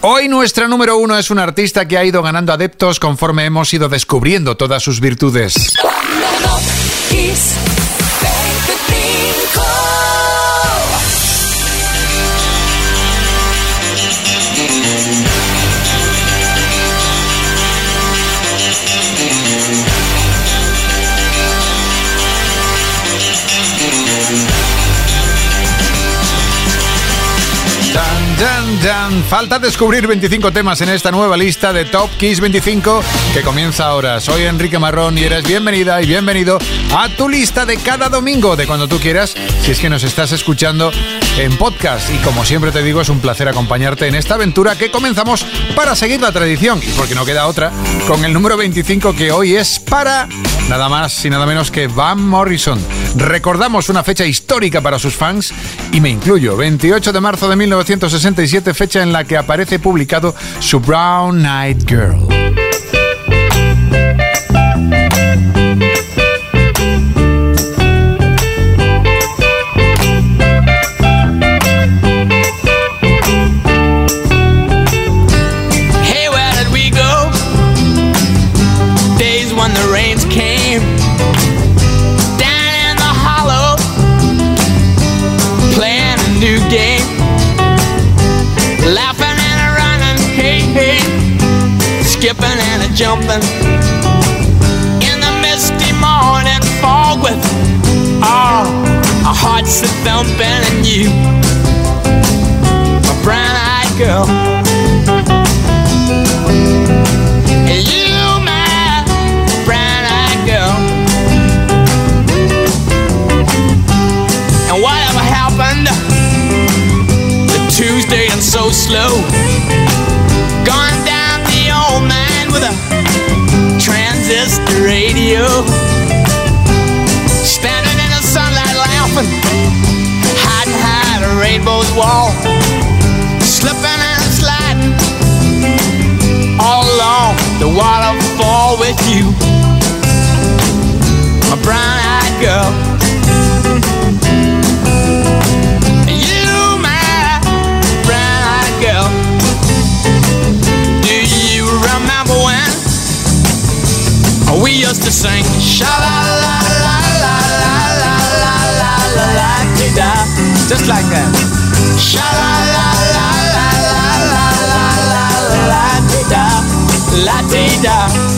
Hoy nuestra número uno es un artista que ha ido ganando adeptos conforme hemos ido descubriendo todas sus virtudes. Falta descubrir 25 temas en esta nueva lista de Top Kiss 25 que comienza ahora. Soy Enrique Marrón y eres bienvenida y bienvenido a tu lista de cada domingo, de cuando tú quieras, si es que nos estás escuchando en podcast. Y como siempre te digo, es un placer acompañarte en esta aventura que comenzamos para seguir la tradición, y porque no queda otra, con el número 25 que hoy es para nada más y nada menos que Van Morrison. Recordamos una fecha histórica para sus fans y me incluyo, 28 de marzo de 1967, fecha en la que aparece publicado su Brown Eyed Girl. Jumping in the misty morning fog with all our hearts are thumping and you, my brown-eyed girl. My brown eyed girl. You, my brown eyed girl. Do you remember when? We used to sing sha la la la la la la la la la la da just like that. Sha la la la la la la la la la da la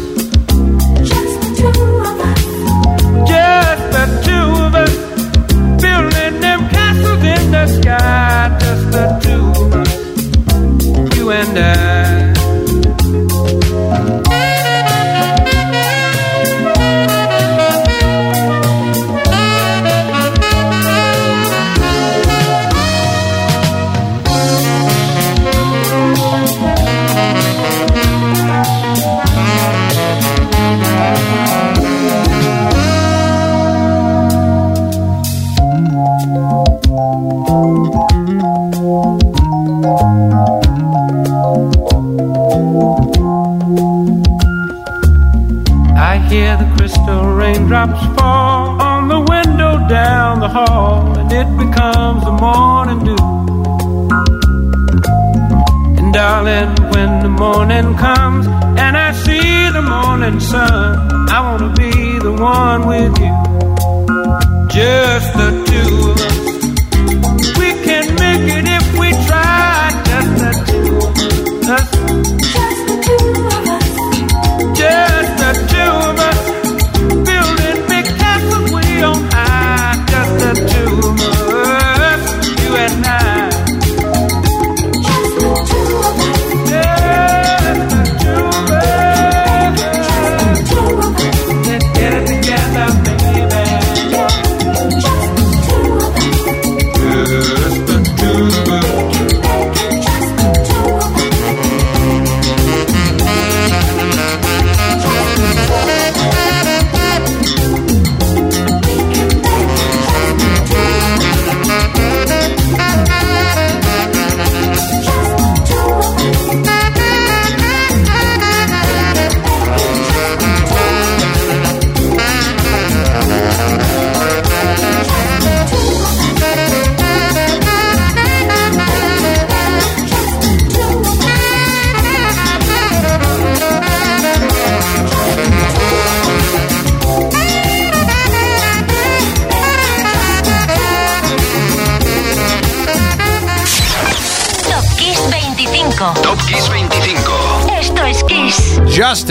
down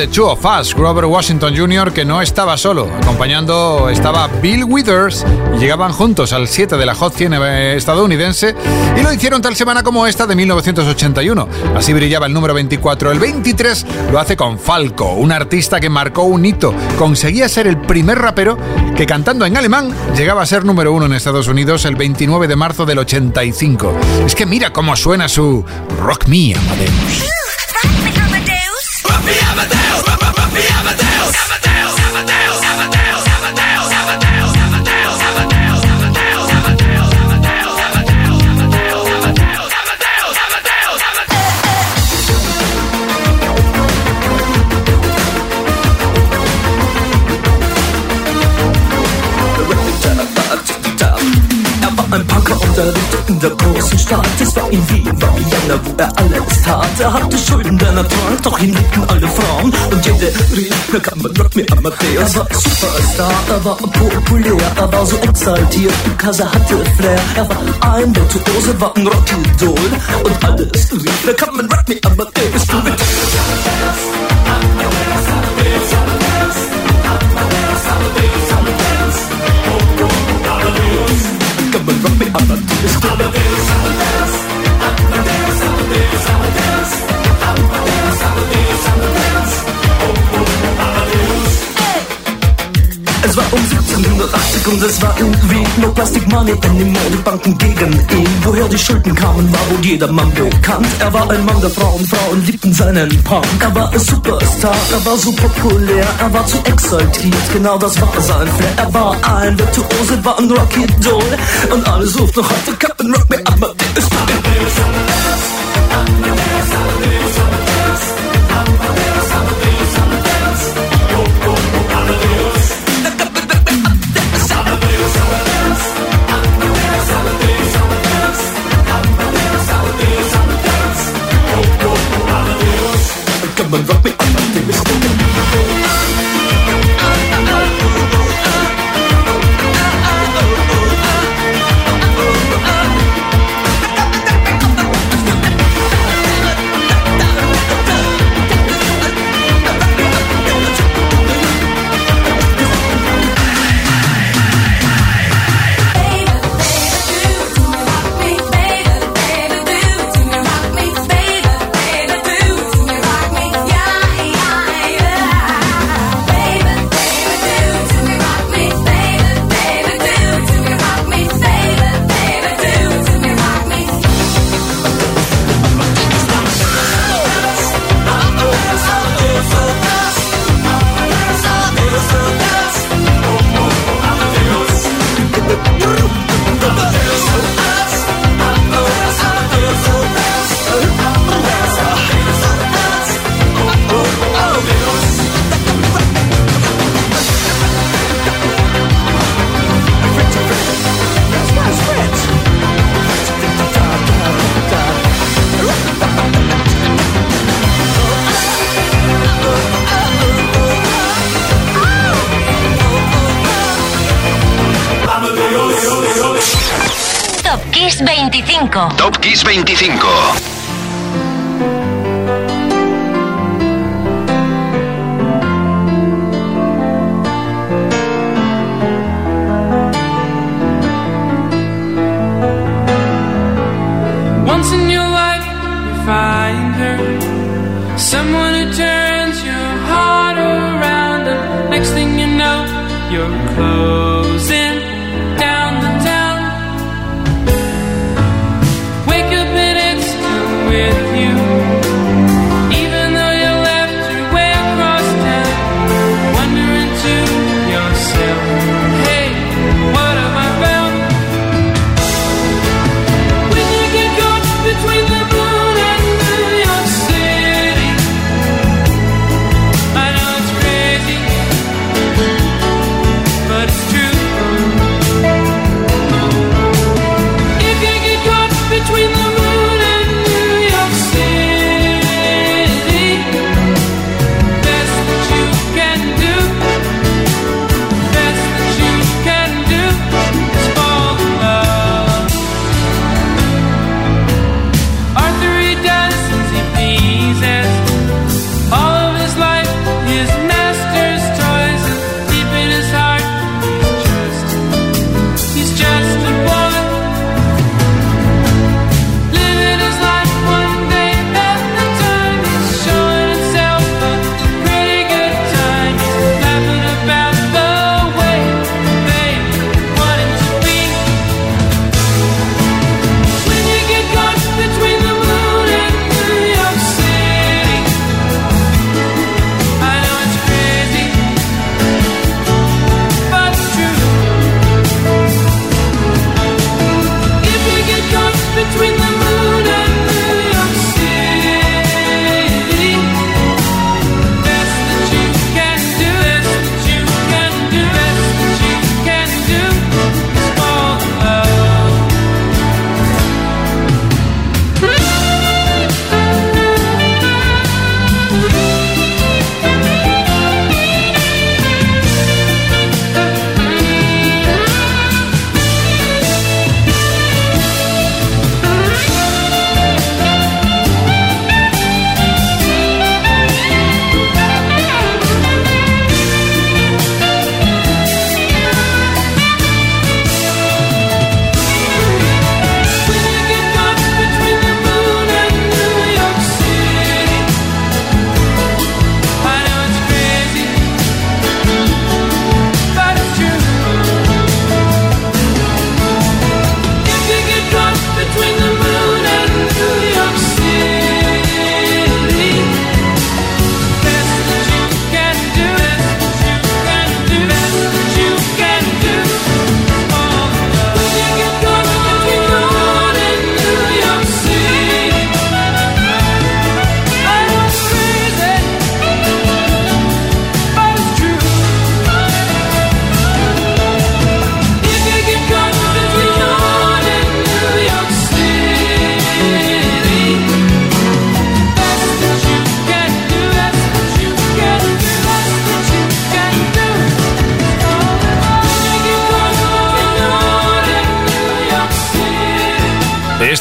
Just the Two of Us, Grover Washington Jr., que no estaba solo. Acompañando estaba Bill Withers y llegaban juntos al 7 de la Hot 100 estadounidense y lo hicieron tal semana como esta de 1981. Así brillaba el número 24. El 23 lo hace con Falco, un artista que marcó un hito. Conseguía ser el primer rapero que cantando en alemán llegaba a ser número uno en Estados Unidos el 29 de marzo del 85. Es que mira cómo suena su Rock Me Amadeus. Er war ein Punker und er lebte in der großen Stadt. Es war in Wien, war Vienna, wo er alles tat. Er hatte Schulden, der er trank, doch ihn liebten alle Frauen. Und jede rief, na kann man Rock me Amadeus. Er war Superstar, er war populär, er war so exaltiert, er hatte Flair. Er war ein Virtuose, war ein Rockidol. Und alles rief, na kann man Rock me Amadeus. Du mit Come on, rock me Amadeus. Es war um 1780 und es war irgendwie no Plastic Money anymore. Die Banken gegen ihn. Woher die Schulden kamen, war wohl jedermann bekannt. Er war ein Mann der Frauen, Frauen liebten seinen Punk. Er war ein Superstar, er war so populär, er war zu exaltiert. Genau das war sein Flair. Er war ein Virtuose, war ein Rocky Doll. Und alle suchten noch heute Captain Rock Me Amadeus. lessons your clothes.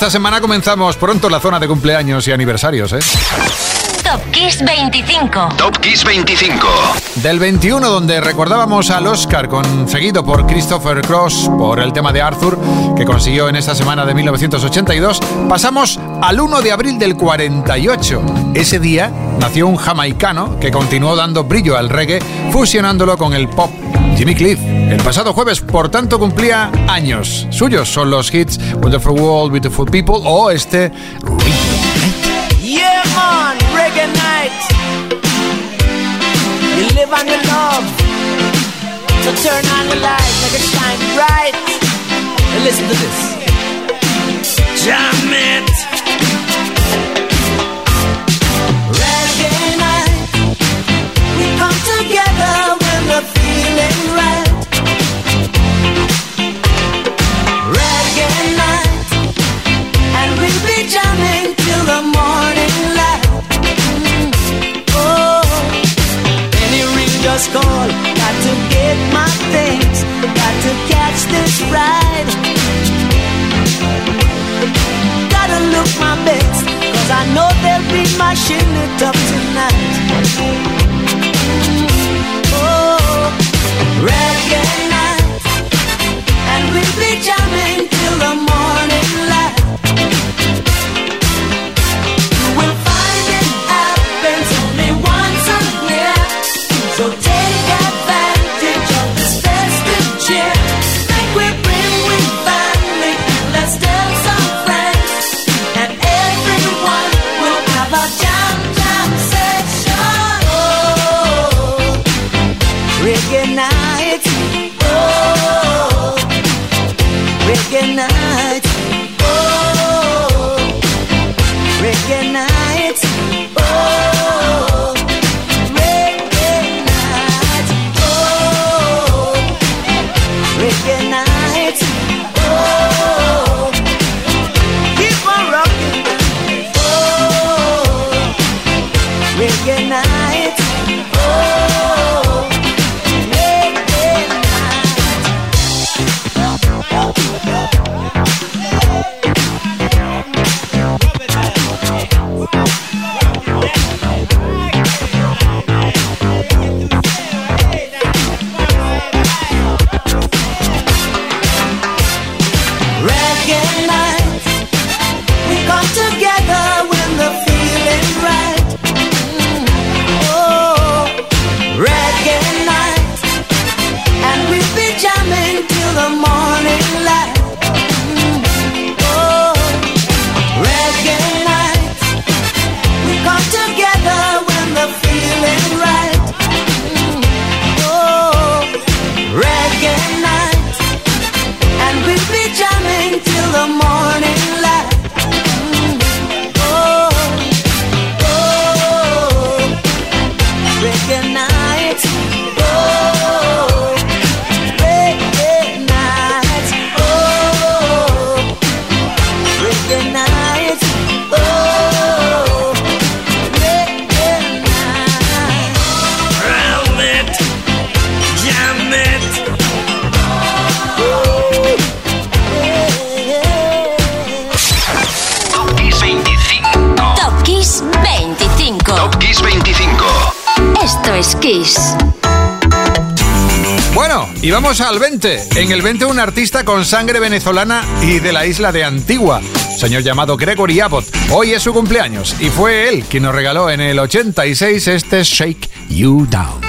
Semana comenzamos pronto la zona de cumpleaños y aniversarios, ¿eh? Top Kiss 25. Top Kiss 25. Del 21, donde recordábamos al Oscar, conseguido por Christopher Cross por el tema de Arthur, que consiguió en esta semana de 1982, pasamos al 1 de abril del 48. Ese día nació un jamaicano que continuó dando brillo al reggae, fusionándolo con el pop Jimmy Cliff. El pasado jueves, por tanto, cumplía años. Suyos son los hits Wonderful World, Beautiful People o este Yeah, man, reggae night. You live on your love. So turn on the light, make it shine bright. And listen to this. Jam it. not feeling right. Bueno, y vamos al 20. En el 20 un artista con sangre venezolana y de la isla de Antigua, señor llamado Gregory Abbott. Hoy es su cumpleaños y fue él quien nos regaló en el 86 este Shake You Down.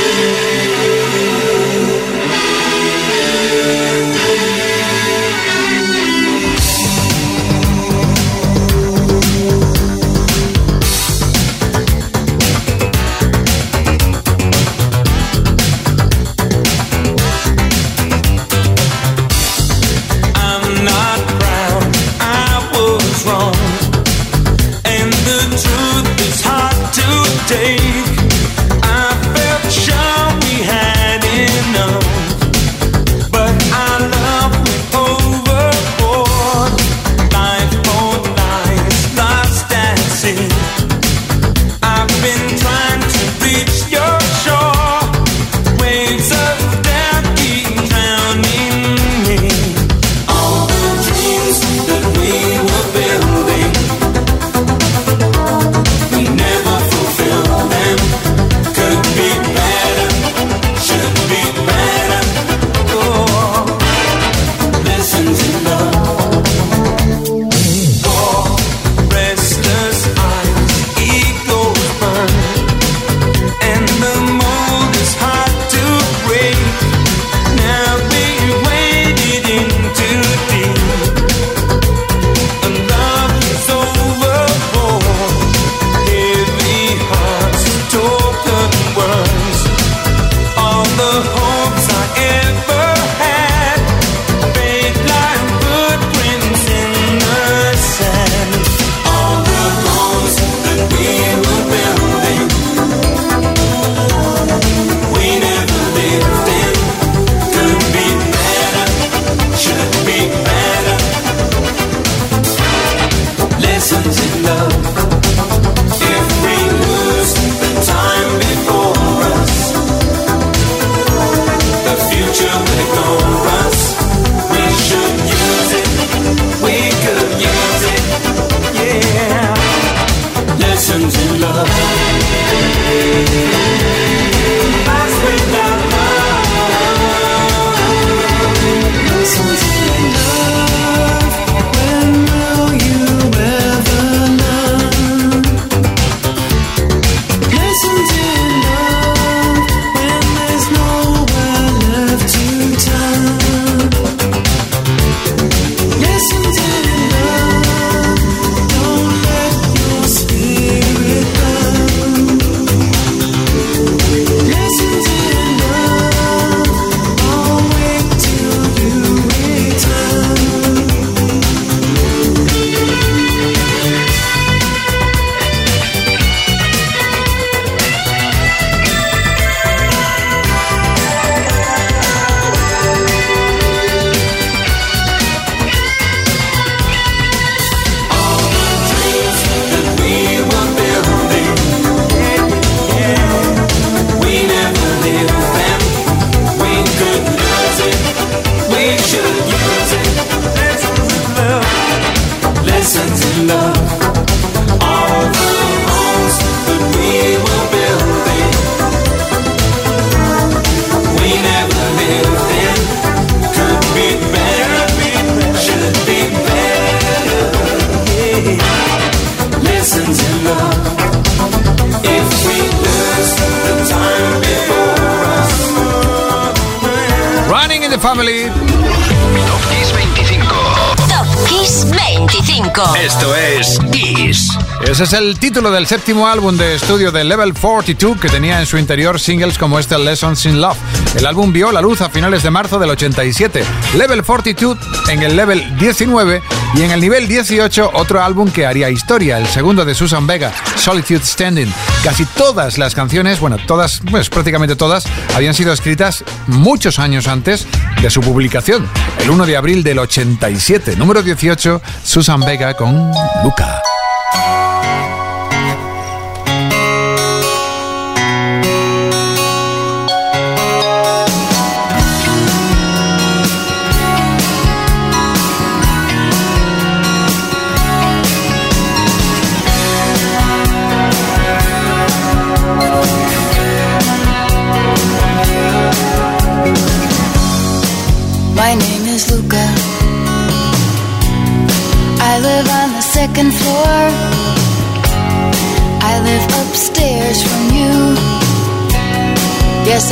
Es el título del séptimo álbum de estudio de Level 42 que tenía en su interior singles como este Lessons in Love. El álbum vio la luz a finales de marzo del 87. Level 42 en el level 19 y en el nivel 18 otro álbum que haría historia, el segundo de Susan Vega, Solitude Standing. Casi todas las canciones, bueno, todas, pues prácticamente todas, habían sido escritas muchos años antes de su publicación, el 1 de abril del 87. Número 18, Susan Vega con Luca.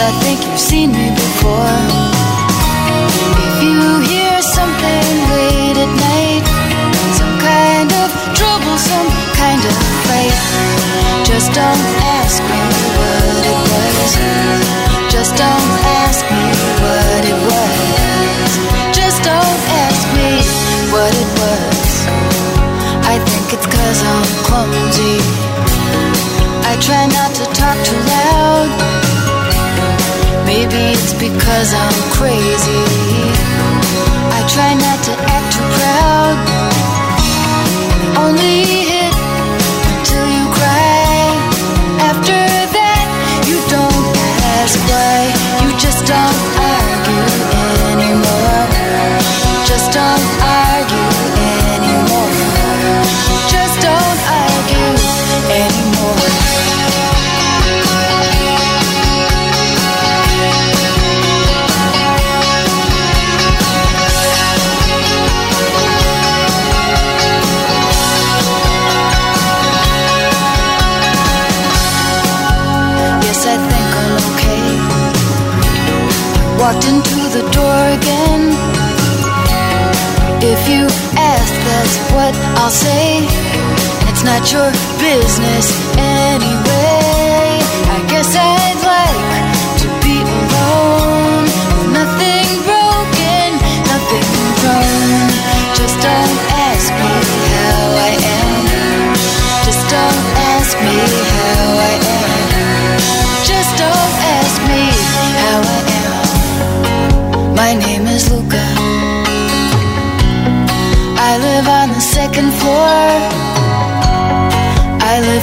I think If you ask, that's what I'll say. It's not your business anyway.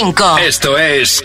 25. Esto es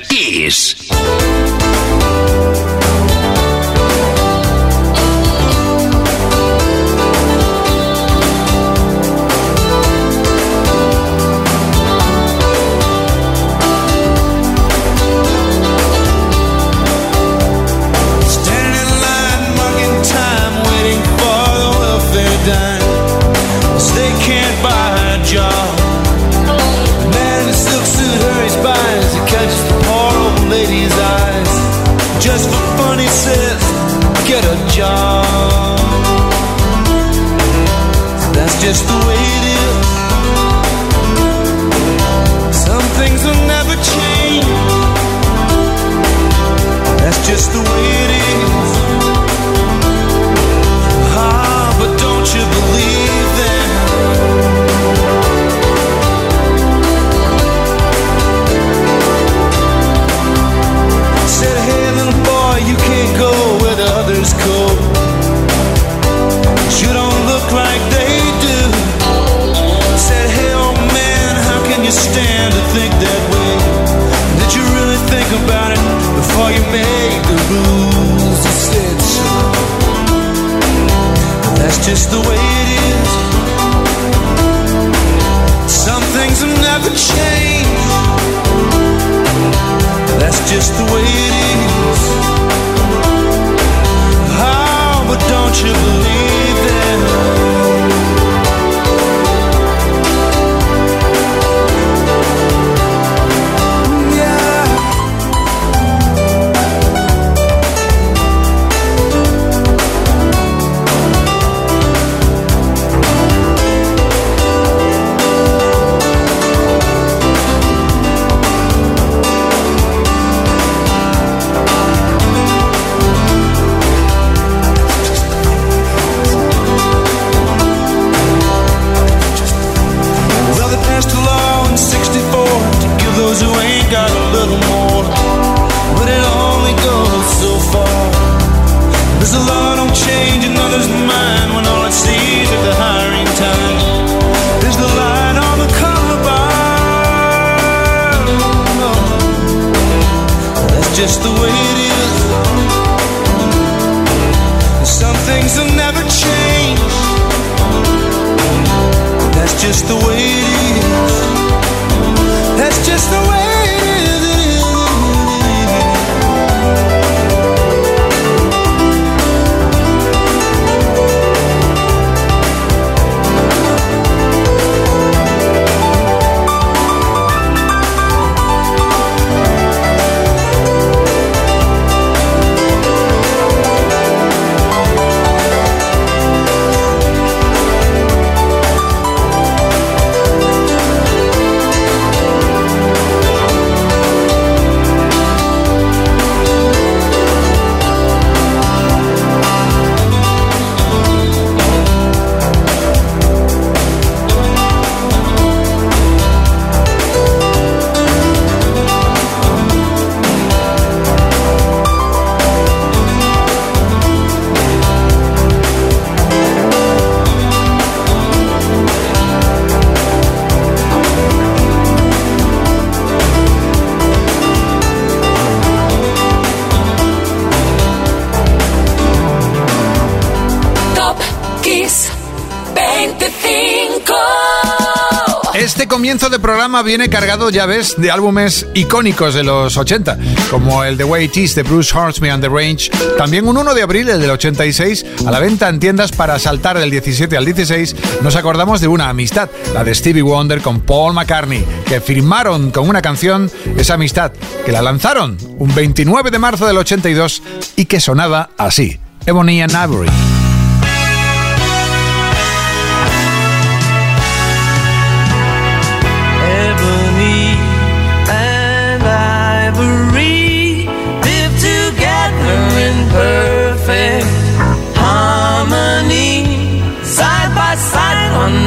comienzo de programa viene cargado, ya ves, de álbumes icónicos de los 80, como el The Way It Is de Bruce Hornsby and the Range. También un 1 de abril, el del 86, a la venta en tiendas para saltar del 17 al 16, nos acordamos de una amistad, la de Stevie Wonder con Paul McCartney, que firmaron con una canción esa amistad, que la lanzaron un 29 de marzo del 82 y que sonaba así, Ebony and Ivory.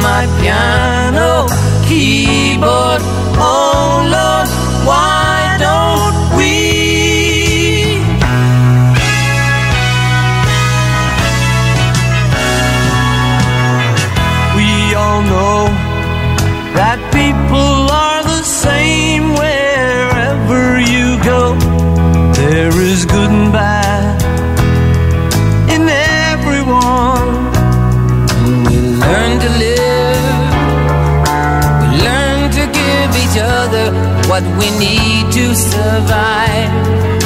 My piano keyboard. What we need to survive.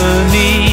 和你。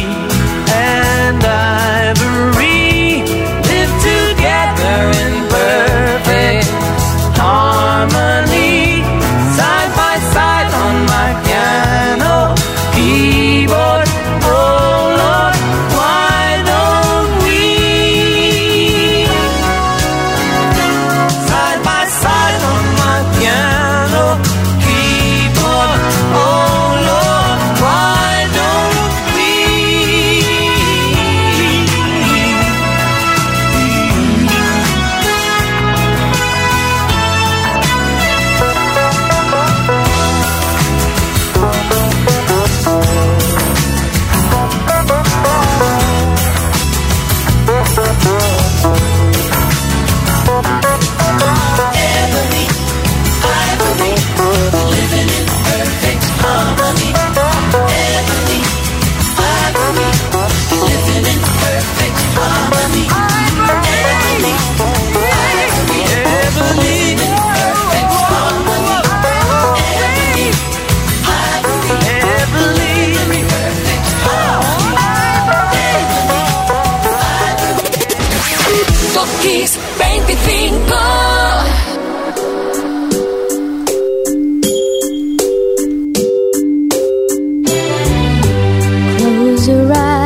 to rise.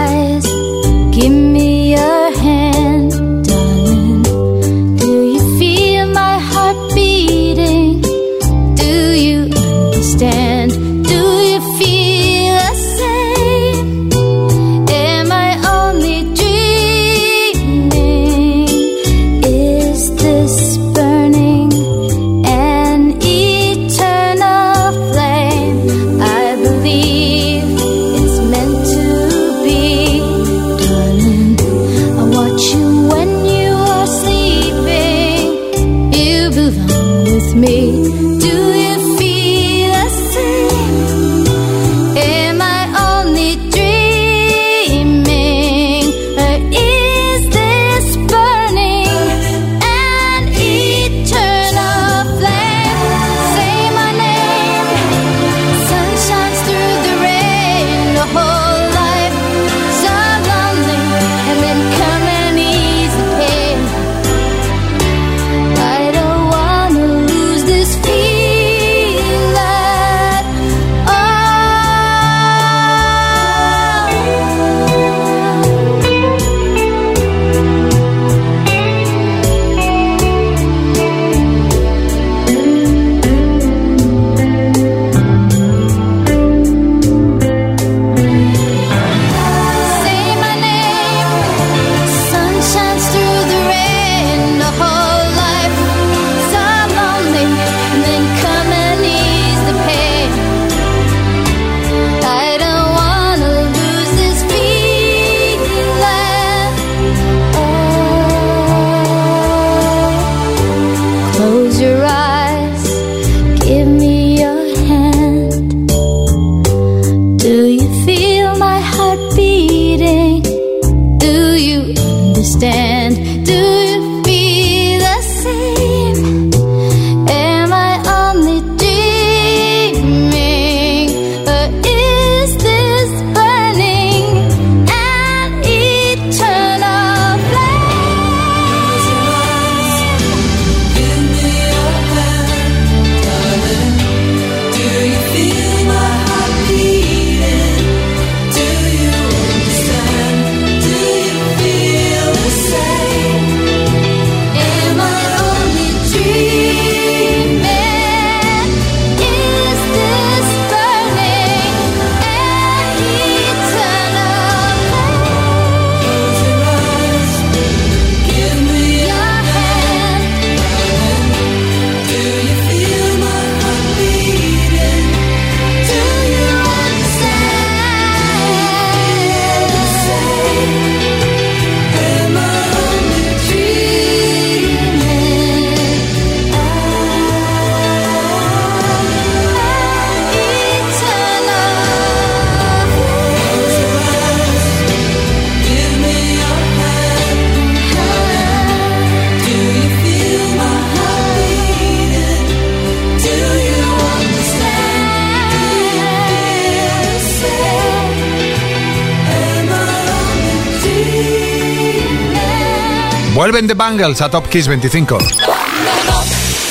Vuelven The Bangles a Top Kiss 25. Top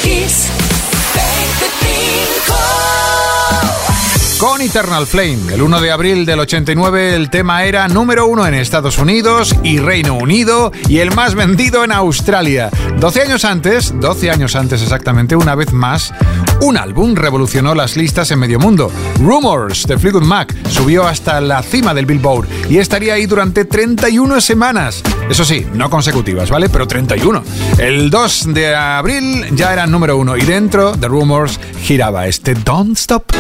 Kiss 25. Con Eternal Flame, el 1 de abril del 89 el tema era número uno en Estados Unidos y Reino Unido y el más vendido en Australia. 12 años antes, 12 años antes exactamente, una vez más, un álbum revolucionó las listas en medio mundo. Rumors de Fleetwood Mac subió hasta la cima del Billboard y estaría ahí durante 31 semanas. Eso sí, no consecutivas, ¿vale? Pero 31. El 2 de abril ya era número uno y dentro de Rumors giraba este Don't Stop.